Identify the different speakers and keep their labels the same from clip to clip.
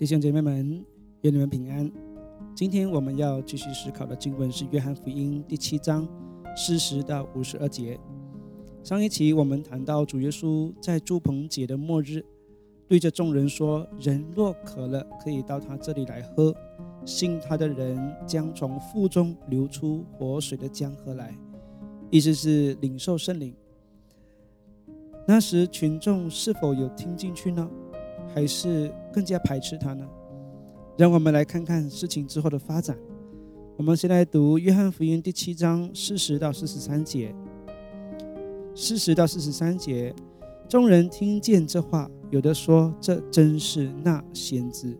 Speaker 1: 弟兄姐妹们，愿你们平安。今天我们要继续思考的经文是《约翰福音》第七章四十到五十二节。上一期我们谈到主耶稣在祝棚节的末日，对着众人说：“人若渴了，可以到他这里来喝。信他的人将从腹中流出活水的江河来。”意思是领受圣灵。那时群众是否有听进去呢？还是更加排斥他呢？让我们来看看事情之后的发展。我们先来读约翰福音第七章四十到四十三节。四十到四十三节，众人听见这话，有的说这真是那先知，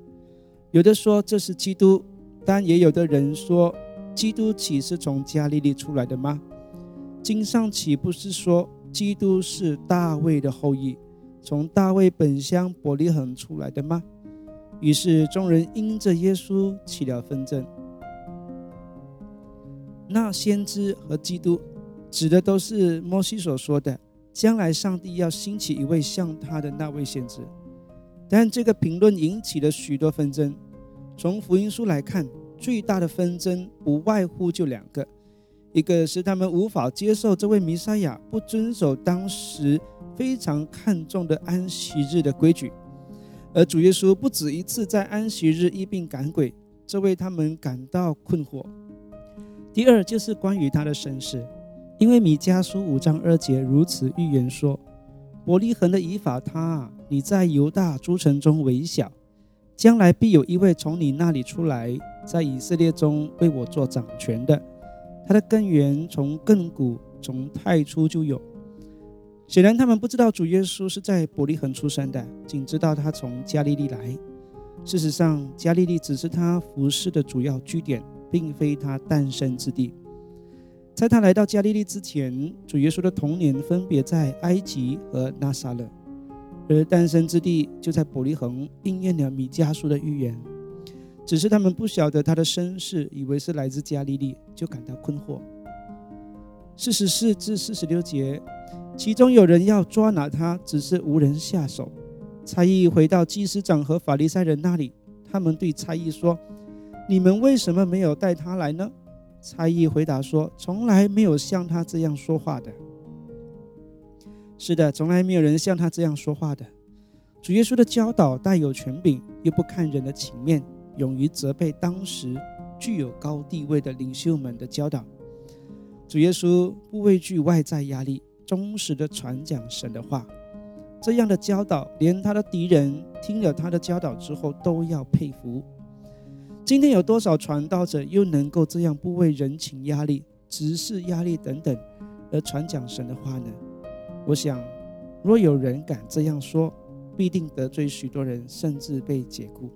Speaker 1: 有的说这是基督，但也有的人说，基督岂是从加利利出来的吗？经上岂不是说基督是大卫的后裔？从大卫本乡伯利恒出来的吗？于是众人因着耶稣起了纷争。那先知和基督指的都是摩西所说的，将来上帝要兴起一位像他的那位先知。但这个评论引起了许多纷争。从福音书来看，最大的纷争不外乎就两个：一个是他们无法接受这位弥赛亚不遵守当时。非常看重的安息日的规矩，而主耶稣不止一次在安息日一并赶鬼，这为他们感到困惑。第二就是关于他的身世，因为米迦书五章二节如此预言说：“伯利恒的以法他，你在犹大诸城中微小，将来必有一位从你那里出来，在以色列中为我做掌权的。他的根源从亘古从太初就有。”显然，他们不知道主耶稣是在伯利恒出生的，仅知道他从加利利来。事实上，加利利只是他服饰的主要据点，并非他诞生之地。在他来到加利利之前，主耶稣的童年分别在埃及和拿撒勒，而诞生之地就在伯利恒，应验了米迦书的预言。只是他们不晓得他的身世，以为是来自加利利，就感到困惑。四十四至四十六节。其中有人要抓拿他，只是无人下手。差役回到祭司长和法利赛人那里，他们对差役说：“你们为什么没有带他来呢？”差役回答说：“从来没有像他这样说话的。”是的，从来没有人像他这样说话的。主耶稣的教导带有权柄，又不看人的情面，勇于责备当时具有高地位的领袖们的教导。主耶稣不畏惧外在压力。忠实的传讲神的话，这样的教导，连他的敌人听了他的教导之后都要佩服。今天有多少传道者又能够这样不为人情压力、执事压力等等而传讲神的话呢？我想，若有人敢这样说，必定得罪许多人，甚至被解雇。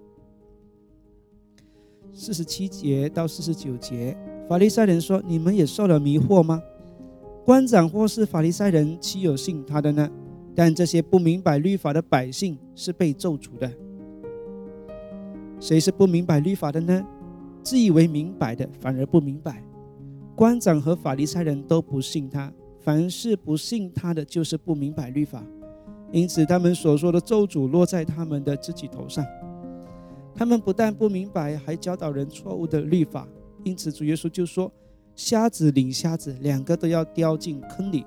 Speaker 1: 四十七节到四十九节，法利赛人说：“你们也受了迷惑吗？”官长或是法利赛人，岂有信他的呢？但这些不明白律法的百姓是被咒诅的。谁是不明白律法的呢？自以为明白的，反而不明白。官长和法利赛人都不信他，凡是不信他的，就是不明白律法。因此，他们所说的咒诅落在他们的自己头上。他们不但不明白，还教导人错误的律法。因此，主耶稣就说。瞎子领瞎子，两个都要掉进坑里。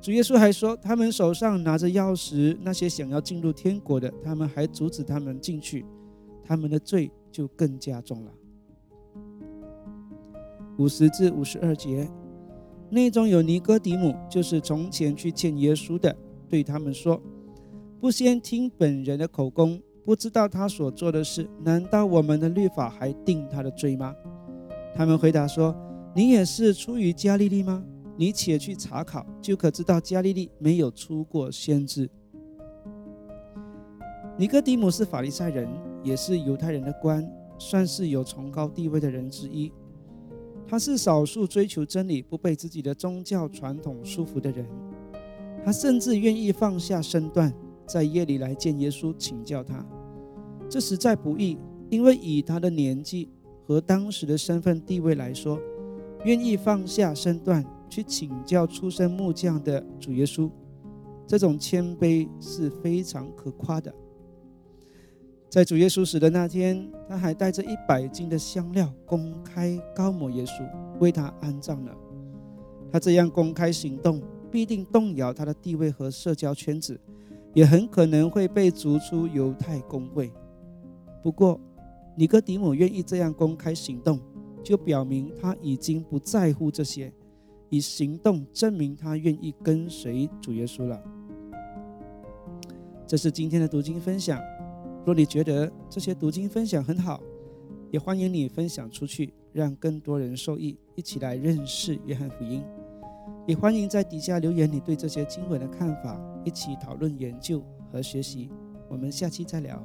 Speaker 1: 主耶稣还说，他们手上拿着钥匙，那些想要进入天国的，他们还阻止他们进去，他们的罪就更加重了。五十至五十二节，内中有尼哥底母，就是从前去见耶稣的，对他们说：“不先听本人的口供，不知道他所做的事，难道我们的律法还定他的罪吗？”他们回答说。你也是出于加利利吗？你且去查考，就可知道加利利没有出过先知。尼哥底姆是法利赛人，也是犹太人的官，算是有崇高地位的人之一。他是少数追求真理、不被自己的宗教传统束缚的人。他甚至愿意放下身段，在夜里来见耶稣，请教他。这实在不易，因为以他的年纪和当时的身份地位来说。愿意放下身段去请教出身木匠的主耶稣，这种谦卑是非常可夸的。在主耶稣死的那天，他还带着一百斤的香料公开高抹耶稣，为他安葬了。他这样公开行动，必定动摇他的地位和社交圈子，也很可能会被逐出犹太公会。不过，尼哥底母愿意这样公开行动，就表明他已经不在乎这些，以行动证明他愿意跟随主耶稣了。这是今天的读经分享。若你觉得这些读经分享很好，也欢迎你分享出去，让更多人受益，一起来认识约翰福音。也欢迎在底下留言你对这些经文的看法，一起讨论研究和学习。我们下期再聊。